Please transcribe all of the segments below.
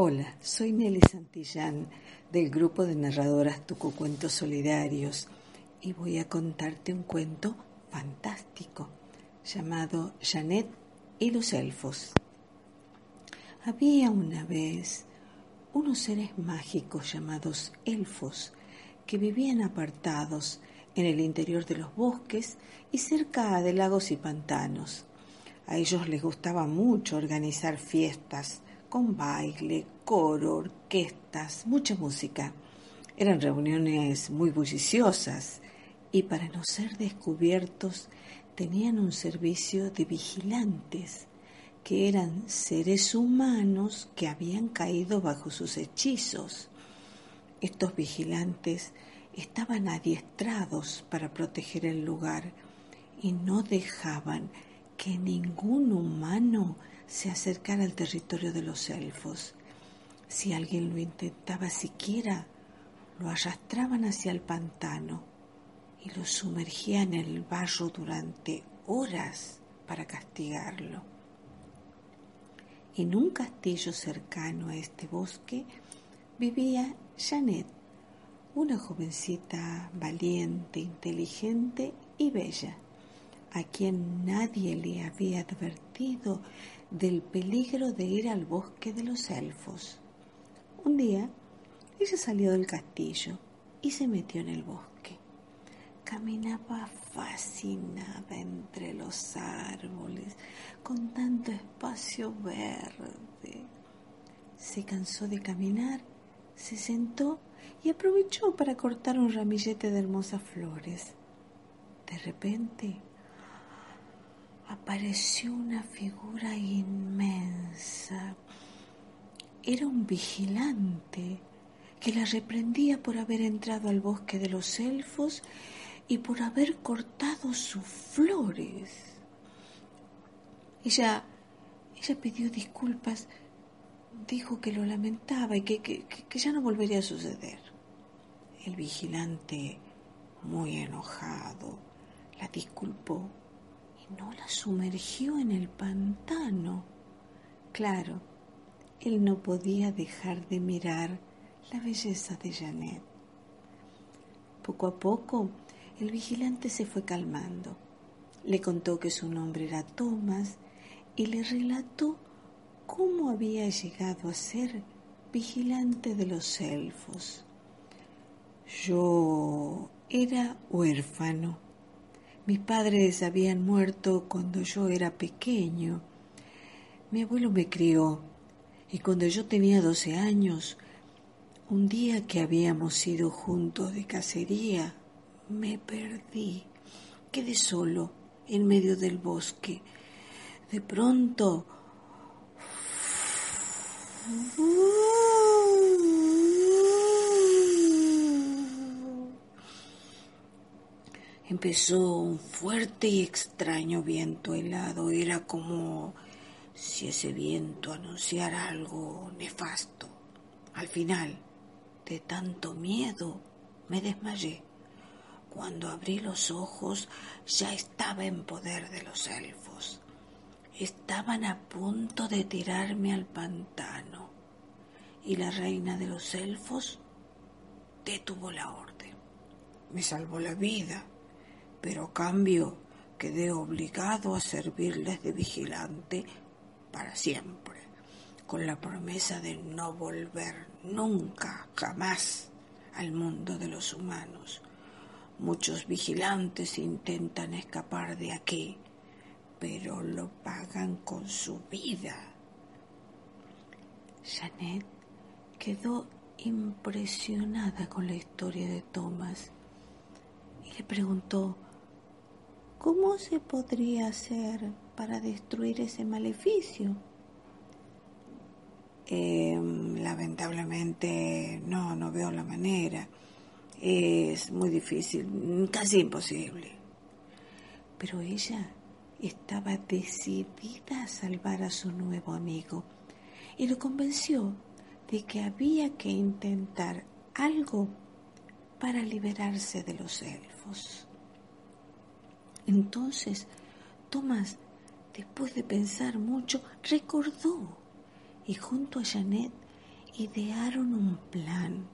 Hola, soy Nelly Santillán del grupo de narradoras Tucucuentos Solidarios y voy a contarte un cuento fantástico llamado Janet y los elfos. Había una vez unos seres mágicos llamados elfos que vivían apartados en el interior de los bosques y cerca de lagos y pantanos. A ellos les gustaba mucho organizar fiestas, con baile, coro, orquestas, mucha música. Eran reuniones muy bulliciosas y para no ser descubiertos tenían un servicio de vigilantes que eran seres humanos que habían caído bajo sus hechizos. Estos vigilantes estaban adiestrados para proteger el lugar y no dejaban que ningún humano se acercara al territorio de los elfos. Si alguien lo intentaba siquiera, lo arrastraban hacia el pantano y lo sumergían en el barro durante horas para castigarlo. En un castillo cercano a este bosque vivía Janet, una jovencita valiente, inteligente y bella, a quien nadie le había advertido del peligro de ir al bosque de los elfos. Un día, ella salió del castillo y se metió en el bosque. Caminaba fascinada entre los árboles, con tanto espacio verde. Se cansó de caminar, se sentó y aprovechó para cortar un ramillete de hermosas flores. De repente, apareció una figura inmensa. Era un vigilante que la reprendía por haber entrado al bosque de los elfos y por haber cortado sus flores. Ella, ella pidió disculpas, dijo que lo lamentaba y que, que ya no volvería a suceder. El vigilante, muy enojado, la disculpó no la sumergió en el pantano. Claro, él no podía dejar de mirar la belleza de Janet. Poco a poco, el vigilante se fue calmando. Le contó que su nombre era Thomas y le relató cómo había llegado a ser vigilante de los elfos. Yo era huérfano mis padres habían muerto cuando yo era pequeño. Mi abuelo me crió y cuando yo tenía doce años, un día que habíamos ido juntos de cacería, me perdí. Quedé solo en medio del bosque. De pronto... empezó un fuerte y extraño viento helado. Era como si ese viento anunciara algo nefasto. Al final, de tanto miedo, me desmayé. Cuando abrí los ojos ya estaba en poder de los elfos. Estaban a punto de tirarme al pantano y la reina de los elfos detuvo la orden. Me salvó la vida pero a cambio quedé obligado a servirles de vigilante para siempre, con la promesa de no volver nunca, jamás al mundo de los humanos. Muchos vigilantes intentan escapar de aquí, pero lo pagan con su vida. Janet quedó impresionada con la historia de Thomas y le preguntó ¿Cómo se podría hacer para destruir ese maleficio? Em, lamentablemente no, no veo la manera. Es muy difícil, casi imposible. Pero ella estaba decidida a salvar a su nuevo amigo y lo convenció de que había que intentar algo para liberarse de los elfos. Entonces, Tomás, después de pensar mucho, recordó y junto a Janet idearon un plan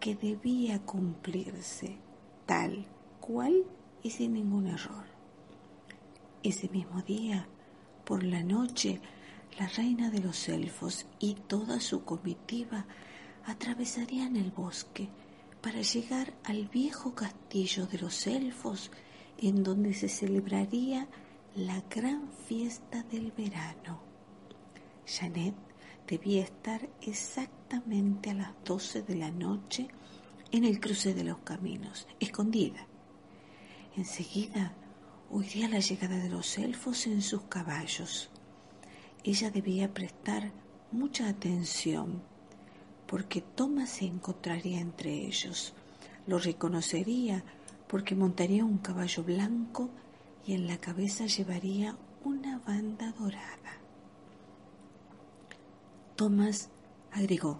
que debía cumplirse tal cual y sin ningún error. Ese mismo día, por la noche, la reina de los elfos y toda su comitiva atravesarían el bosque para llegar al viejo castillo de los elfos en donde se celebraría la gran fiesta del verano. Janet debía estar exactamente a las doce de la noche en el cruce de los caminos, escondida. Enseguida oiría la llegada de los elfos en sus caballos. Ella debía prestar mucha atención, porque Thomas se encontraría entre ellos. Lo reconocería porque montaría un caballo blanco y en la cabeza llevaría una banda dorada. Thomas agregó,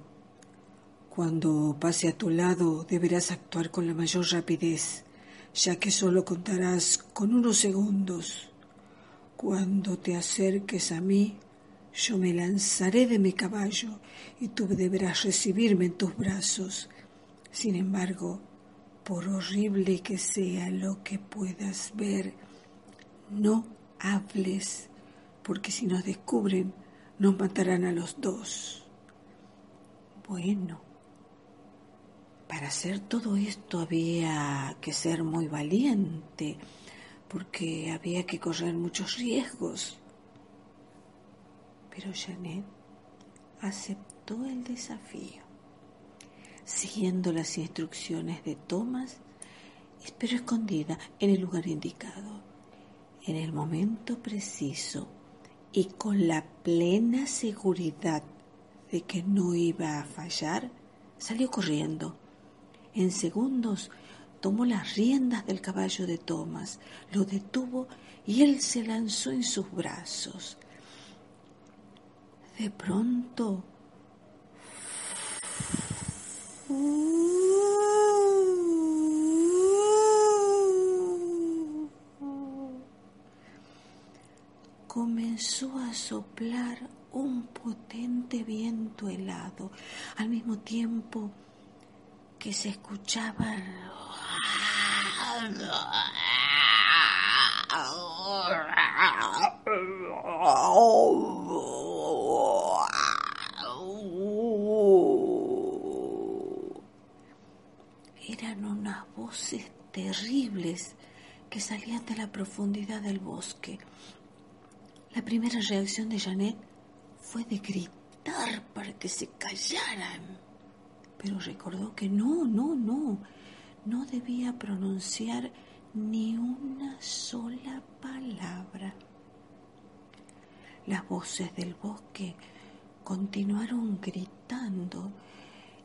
Cuando pase a tu lado deberás actuar con la mayor rapidez, ya que solo contarás con unos segundos. Cuando te acerques a mí, yo me lanzaré de mi caballo y tú deberás recibirme en tus brazos. Sin embargo, por horrible que sea lo que puedas ver, no hables, porque si nos descubren, nos matarán a los dos. Bueno, para hacer todo esto había que ser muy valiente, porque había que correr muchos riesgos. Pero Janet aceptó el desafío siguiendo las instrucciones de Thomas, esperó escondida en el lugar indicado, en el momento preciso y con la plena seguridad de que no iba a fallar, salió corriendo. En segundos tomó las riendas del caballo de Thomas, lo detuvo y él se lanzó en sus brazos. De pronto Comenzó a soplar un potente viento helado, al mismo tiempo que se escuchaba que salían de la profundidad del bosque. La primera reacción de Janet fue de gritar para que se callaran, pero recordó que no, no, no, no debía pronunciar ni una sola palabra. Las voces del bosque continuaron gritando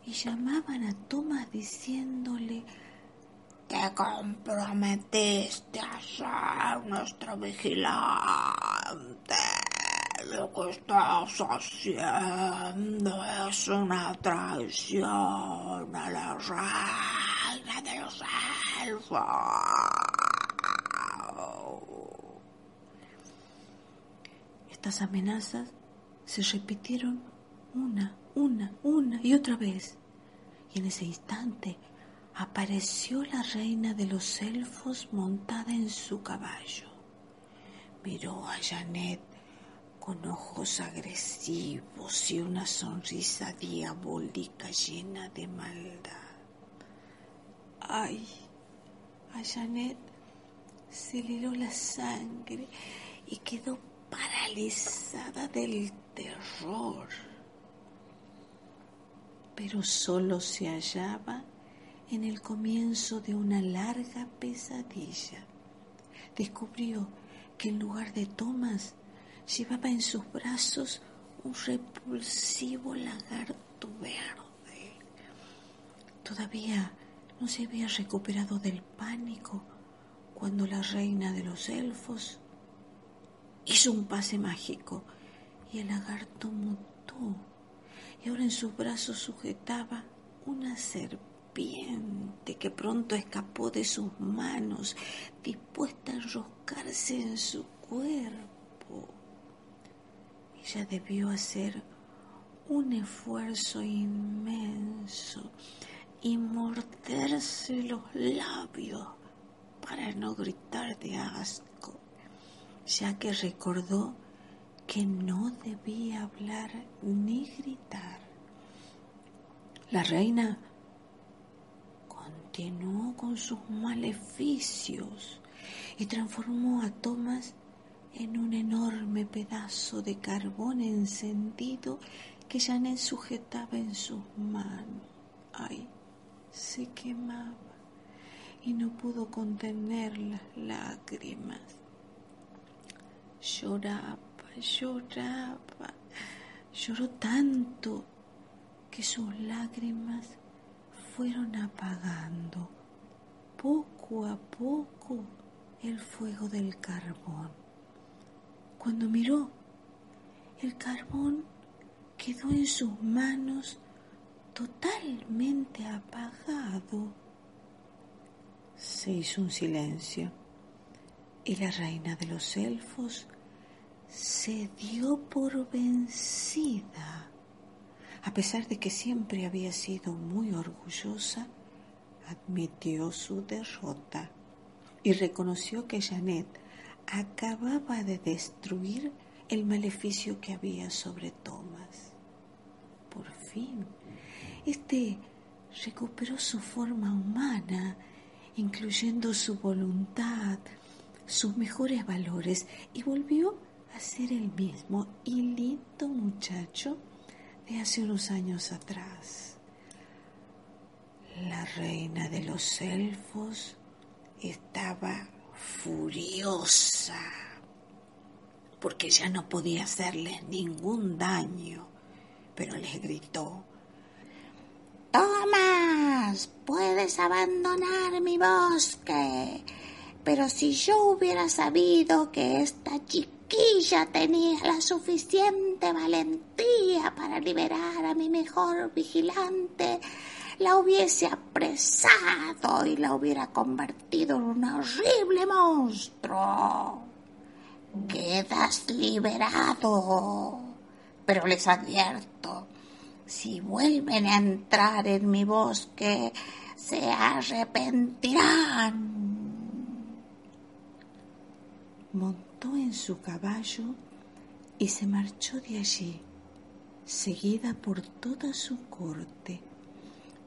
y llamaban a Tomás diciéndole te comprometiste a ser nuestro vigilante. Lo que estás haciendo es una traición a la reina de los elfos. Estas amenazas se repitieron una, una, una y otra vez. Y en ese instante apareció la reina de los elfos montada en su caballo. Miró a Janet con ojos agresivos y una sonrisa diabólica llena de maldad. Ay, a Janet se le heló la sangre y quedó paralizada del terror pero solo se hallaba en el comienzo de una larga pesadilla. Descubrió que en lugar de Thomas llevaba en sus brazos un repulsivo lagarto verde. Todavía no se había recuperado del pánico cuando la reina de los elfos hizo un pase mágico y el lagarto mutó y ahora en sus brazos sujetaba una serpiente que pronto escapó de sus manos, dispuesta a enroscarse en su cuerpo. Ella debió hacer un esfuerzo inmenso y morderse los labios para no gritar de asco, ya que recordó que no debía hablar ni gritar. La reina continuó con sus maleficios y transformó a Thomas en un enorme pedazo de carbón encendido que Janet sujetaba en sus manos. Ay, se quemaba y no pudo contener las lágrimas. Lloraba, lloraba, lloró tanto que sus lágrimas fueron apagando poco a poco el fuego del carbón. Cuando miró, el carbón quedó en sus manos totalmente apagado. Se hizo un silencio y la reina de los elfos se dio por vencida. A pesar de que siempre había sido muy orgullosa, admitió su derrota y reconoció que Janet acababa de destruir el maleficio que había sobre Thomas. Por fin, este recuperó su forma humana, incluyendo su voluntad, sus mejores valores, y volvió a ser el mismo y lindo muchacho hace unos años atrás. La reina de los elfos estaba furiosa porque ya no podía hacerles ningún daño, pero les gritó, Tomás, puedes abandonar mi bosque, pero si yo hubiera sabido que esta chiquilla tenía la suficiente valentía para liberar a mi mejor vigilante, la hubiese apresado y la hubiera convertido en un horrible monstruo. Quedas liberado, pero les advierto, si vuelven a entrar en mi bosque, se arrepentirán. Montó en su caballo y se marchó de allí, seguida por toda su corte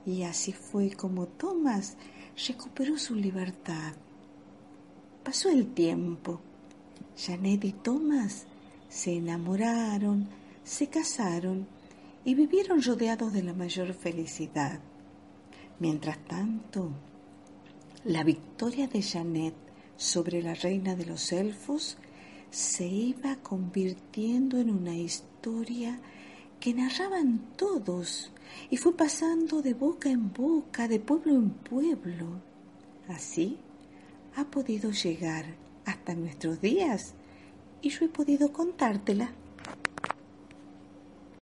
y así fue como Thomas recuperó su libertad. Pasó el tiempo. Janet y Thomas se enamoraron, se casaron y vivieron rodeados de la mayor felicidad. Mientras tanto, la victoria de Janet sobre la reina de los elfos se iba convirtiendo en una historia que narraban todos y fue pasando de boca en boca, de pueblo en pueblo. Así ha podido llegar hasta nuestros días y yo he podido contártela.